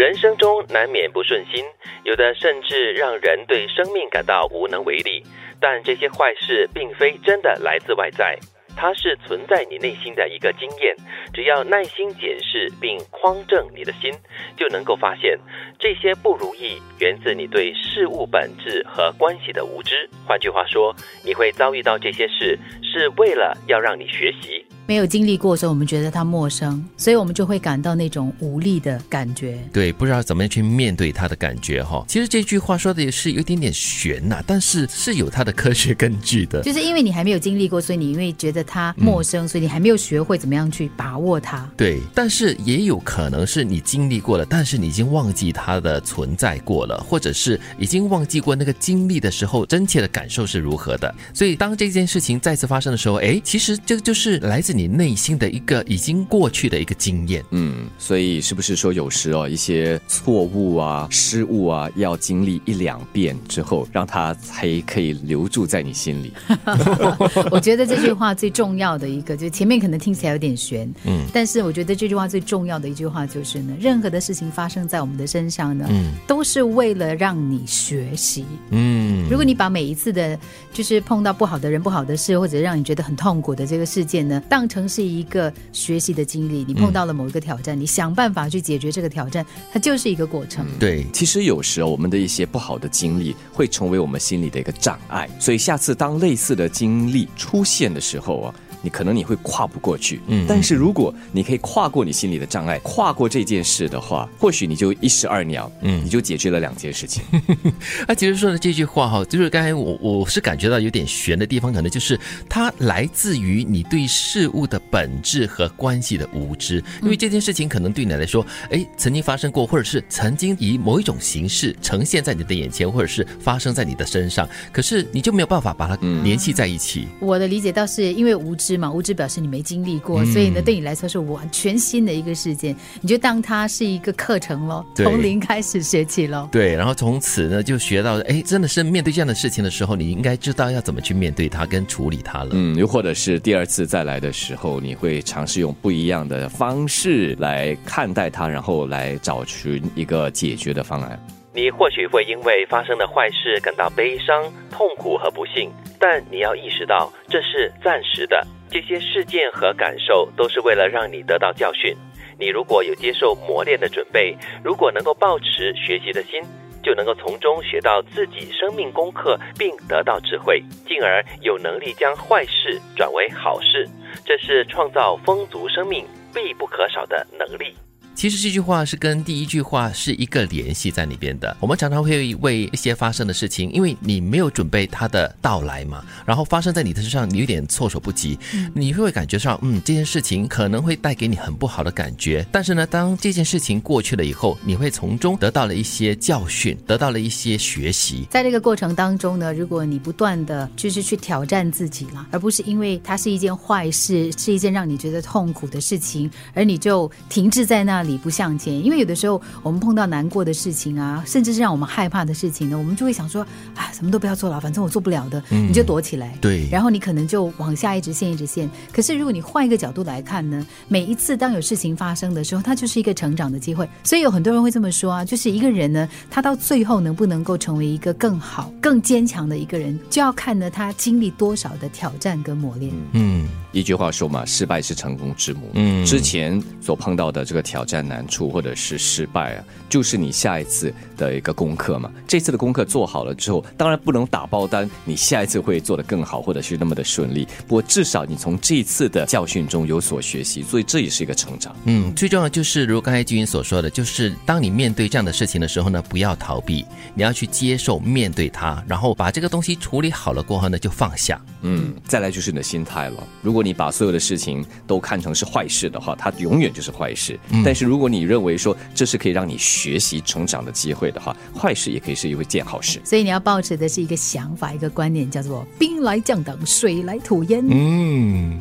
人生中难免不顺心，有的甚至让人对生命感到无能为力。但这些坏事并非真的来自外在，它是存在你内心的一个经验。只要耐心检视并匡正你的心，就能够发现这些不如意源自你对事物本质和关系的无知。换句话说，你会遭遇到这些事，是为了要让你学习。没有经历过的时候，我们觉得它陌生，所以我们就会感到那种无力的感觉。对，不知道怎么样去面对它的感觉哈。其实这句话说的也是有点点悬呐，但是是有它的科学根据的。就是因为你还没有经历过，所以你因为觉得它陌生，所以你还没有学会怎么样去把握它。对，但是也有可能是你经历过了，但是你已经忘记它的存在过了，或者是已经忘记过那个经历的时候真切的感受是如何的。所以当这件事情再次发生的时候，哎，其实这个就是来自你。你内心的一个已经过去的一个经验，嗯，所以是不是说有时哦，一些错误啊、失误啊，要经历一两遍之后，让它才可以留住在你心里？我觉得这句话最重要的一个，就前面可能听起来有点悬，嗯，但是我觉得这句话最重要的一句话就是呢，任何的事情发生在我们的身上呢，嗯，都是为了让你学习，嗯，如果你把每一次的，就是碰到不好的人、不好的事，或者让你觉得很痛苦的这个事件呢，当成是一个学习的经历，你碰到了某一个挑战，你想办法去解决这个挑战，它就是一个过程。对，其实有时候我们的一些不好的经历会成为我们心里的一个障碍，所以下次当类似的经历出现的时候啊。你可能你会跨不过去，嗯，但是如果你可以跨过你心里的障碍，跨过这件事的话，或许你就一石二鸟，嗯，你就解决了两件事情。他 其实说的这句话哈，就是刚才我我是感觉到有点悬的地方，可能就是它来自于你对事物的本质和关系的无知，因为这件事情可能对你来说，哎，曾经发生过，或者是曾经以某一种形式呈现在你的眼前，或者是发生在你的身上，可是你就没有办法把它联系在一起。我的理解倒是因为无知。嘛，无知表示你没经历过，所以呢，对你来说是完全新的一个事件，你就当它是一个课程喽，从零开始学起喽。对，然后从此呢，就学到，哎，真的是面对这样的事情的时候，你应该知道要怎么去面对它跟处理它了。嗯，又或者是第二次再来的时候，你会尝试用不一样的方式来看待它，然后来找寻一个解决的方案。你或许会因为发生的坏事感到悲伤、痛苦和不幸，但你要意识到这是暂时的。这些事件和感受都是为了让你得到教训。你如果有接受磨练的准备，如果能够保持学习的心，就能够从中学到自己生命功课，并得到智慧，进而有能力将坏事转为好事。这是创造丰足生命必不可少的能力。其实这句话是跟第一句话是一个联系在里边的。我们常常会为一些发生的事情，因为你没有准备它的到来嘛，然后发生在你的身上，你有点措手不及，你会感觉上，嗯，这件事情可能会带给你很不好的感觉。但是呢，当这件事情过去了以后，你会从中得到了一些教训，得到了一些学习。在这个过程当中呢，如果你不断的就是去挑战自己了，而不是因为它是一件坏事，是一件让你觉得痛苦的事情，而你就停滞在那里。不向前，因为有的时候我们碰到难过的事情啊，甚至是让我们害怕的事情呢，我们就会想说，啊，什么都不要做了，反正我做不了的，你就躲起来。对，然后你可能就往下一直陷，一直陷。可是如果你换一个角度来看呢，每一次当有事情发生的时候，它就是一个成长的机会。所以有很多人会这么说啊，就是一个人呢，他到最后能不能够成为一个更好、更坚强的一个人，就要看呢他经历多少的挑战跟磨练。嗯，一句话说嘛，失败是成功之母。嗯，之前所碰到的这个挑战。难处或者是失败啊，就是你下一次的一个功课嘛。这次的功课做好了之后，当然不能打包单，你下一次会做得更好，或者是那么的顺利。不过至少你从这一次的教训中有所学习，所以这也是一个成长。嗯，最重要就是如刚才君云所说的，就是当你面对这样的事情的时候呢，不要逃避，你要去接受面对它，然后把这个东西处理好了过后呢，就放下。嗯，再来就是你的心态了。如果你把所有的事情都看成是坏事的话，它永远就是坏事。但是如果你认为说这是可以让你学习成长的机会的话，坏事也可以是一件好事。所以你要保持的是一个想法，一个观念，叫做兵来将挡，水来土掩。嗯，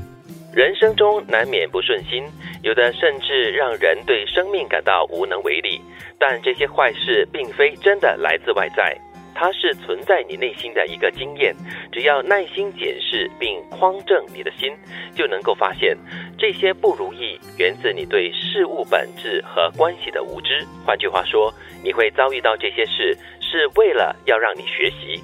人生中难免不顺心，有的甚至让人对生命感到无能为力。但这些坏事并非真的来自外在。它是存在你内心的一个经验。只要耐心检视并匡正你的心，就能够发现这些不如意源自你对事物本质和关系的无知。换句话说，你会遭遇到这些事，是为了要让你学习。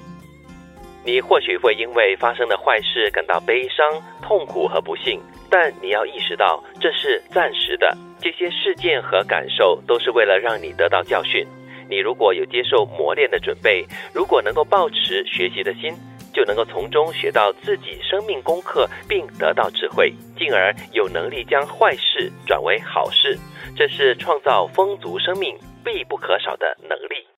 你或许会因为发生的坏事感到悲伤、痛苦和不幸，但你要意识到这是暂时的。这些事件和感受都是为了让你得到教训。你如果有接受磨练的准备，如果能够保持学习的心，就能够从中学到自己生命功课，并得到智慧，进而有能力将坏事转为好事。这是创造丰足生命必不可少的能力。